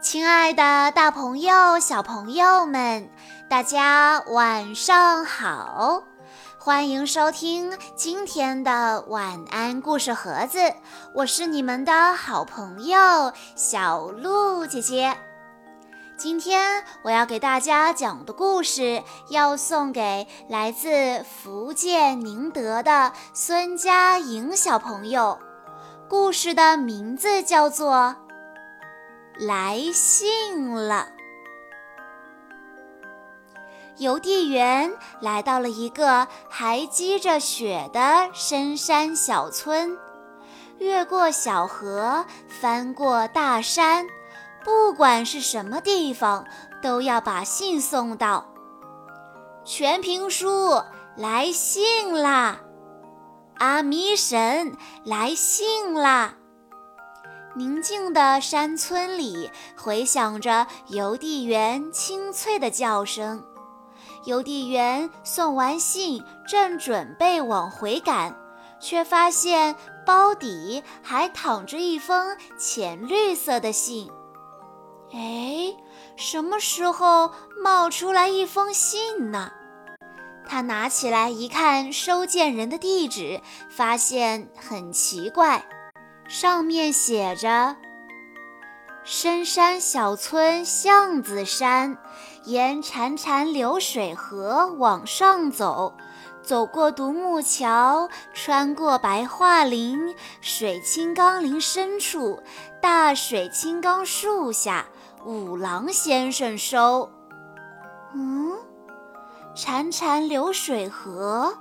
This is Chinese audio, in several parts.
亲爱的，大朋友、小朋友们，大家晚上好！欢迎收听今天的晚安故事盒子，我是你们的好朋友小鹿姐姐。今天我要给大家讲的故事，要送给来自福建宁德的孙佳莹小朋友。故事的名字叫做。来信了。邮递员来到了一个还积着雪的深山小村，越过小河，翻过大山，不管是什么地方，都要把信送到。全凭书来信啦！阿弥神来信啦！宁静的山村里回响着邮递员清脆的叫声。邮递员送完信，正准备往回赶，却发现包底还躺着一封浅绿色的信。哎，什么时候冒出来一封信呢？他拿起来一看，收件人的地址，发现很奇怪。上面写着：“深山小村巷子山，沿潺潺流水河往上走，走过独木桥，穿过白桦林，水清冈林深处，大水青冈树下，五郎先生收。”嗯，潺潺流水河，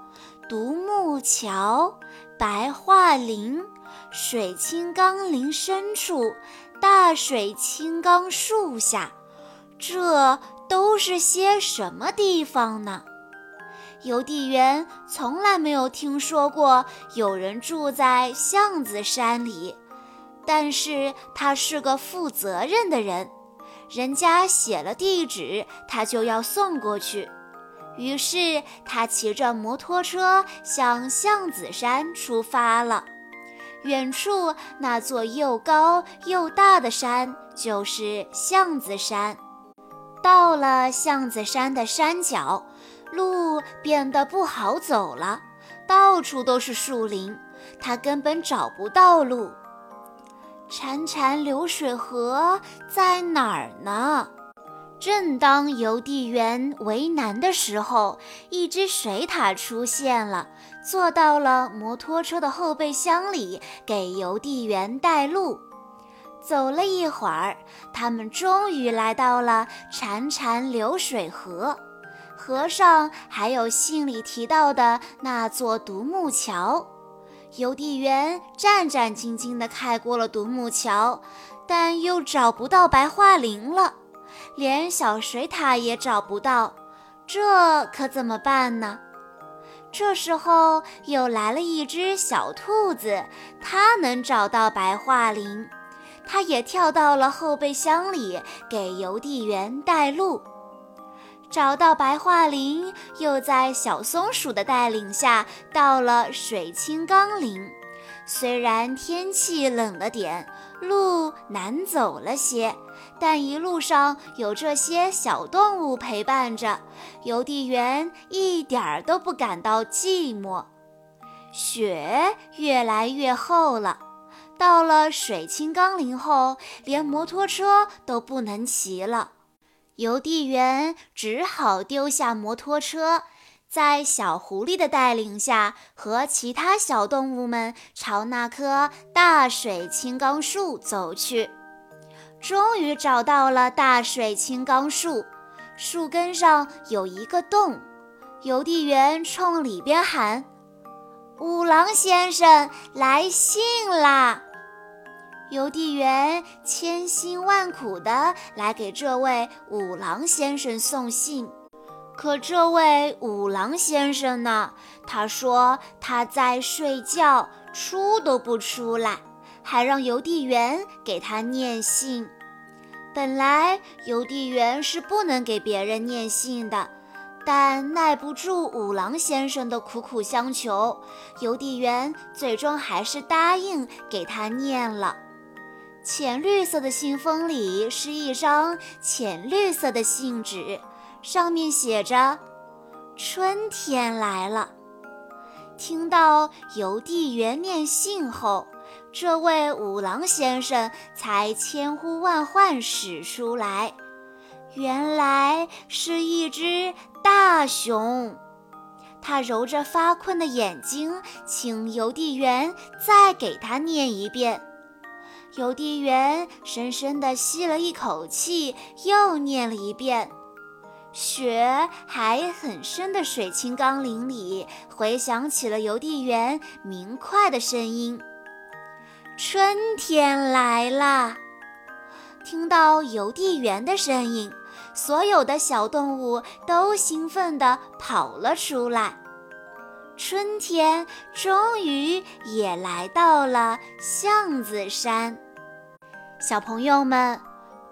独木桥，白桦林。水清冈林深处，大水青冈树下，这都是些什么地方呢？邮递员从来没有听说过有人住在巷子山里，但是他是个负责任的人，人家写了地址，他就要送过去。于是他骑着摩托车向巷子山出发了。远处那座又高又大的山就是巷子山。到了巷子山的山脚，路变得不好走了，到处都是树林，他根本找不到路。潺潺流水河在哪儿呢？正当邮递员为难的时候，一只水獭出现了，坐到了摩托车的后备箱里，给邮递员带路。走了一会儿，他们终于来到了潺潺流水河，河上还有信里提到的那座独木桥。邮递员战战兢兢地开过了独木桥，但又找不到白桦林了。连小水獭也找不到，这可怎么办呢？这时候又来了一只小兔子，它能找到白桦林，它也跳到了后备箱里，给邮递员带路。找到白桦林，又在小松鼠的带领下到了水清冈林。虽然天气冷了点，路难走了些。但一路上有这些小动物陪伴着，邮递员一点儿都不感到寂寞。雪越来越厚了，到了水清冈林后，连摩托车都不能骑了。邮递员只好丢下摩托车，在小狐狸的带领下，和其他小动物们朝那棵大水青冈树走去。终于找到了大水青冈树，树根上有一个洞。邮递员冲里边喊：“五郎先生来信啦！”邮递员千辛万苦地来给这位五郎先生送信，可这位五郎先生呢？他说他在睡觉，出都不出来。还让邮递员给他念信。本来邮递员是不能给别人念信的，但耐不住五郎先生的苦苦相求，邮递员最终还是答应给他念了。浅绿色的信封里是一张浅绿色的信纸，上面写着：“春天来了。”听到邮递员念信后，这位五郎先生才千呼万唤使出来，原来是一只大熊。他揉着发困的眼睛，请邮递员再给他念一遍。邮递员深深地吸了一口气，又念了一遍。雪还很深的水清钢铃里，回响起了邮递员明快的声音：“春天来啦！”听到邮递员的声音，所有的小动物都兴奋地跑了出来。春天终于也来到了巷子山。小朋友们，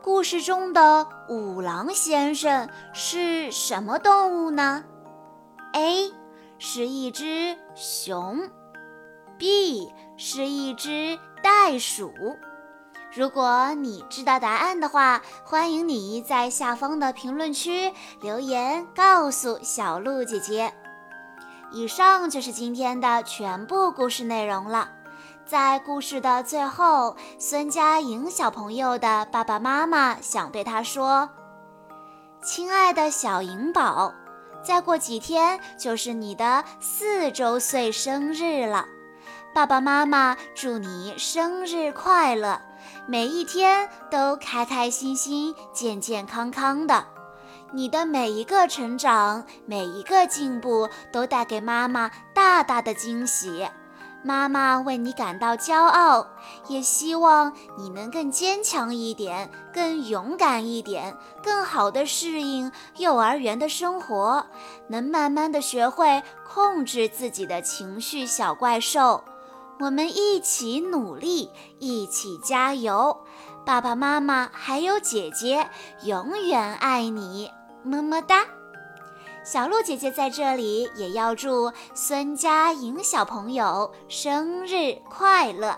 故事中的五郎先生是什么动物呢？A 是一只熊，B 是一只袋鼠。如果你知道答案的话，欢迎你在下方的评论区留言告诉小鹿姐姐。以上就是今天的全部故事内容了。在故事的最后，孙佳莹小朋友的爸爸妈妈想对他说：“亲爱的小莹宝，再过几天就是你的四周岁生日了，爸爸妈妈祝你生日快乐，每一天都开开心心、健健康康的。你的每一个成长、每一个进步，都带给妈妈大大的惊喜。”妈妈为你感到骄傲，也希望你能更坚强一点，更勇敢一点，更好地适应幼儿园的生活，能慢慢地学会控制自己的情绪。小怪兽，我们一起努力，一起加油！爸爸妈妈还有姐姐永远爱你，么么哒。小鹿姐姐在这里也要祝孙佳莹小朋友生日快乐。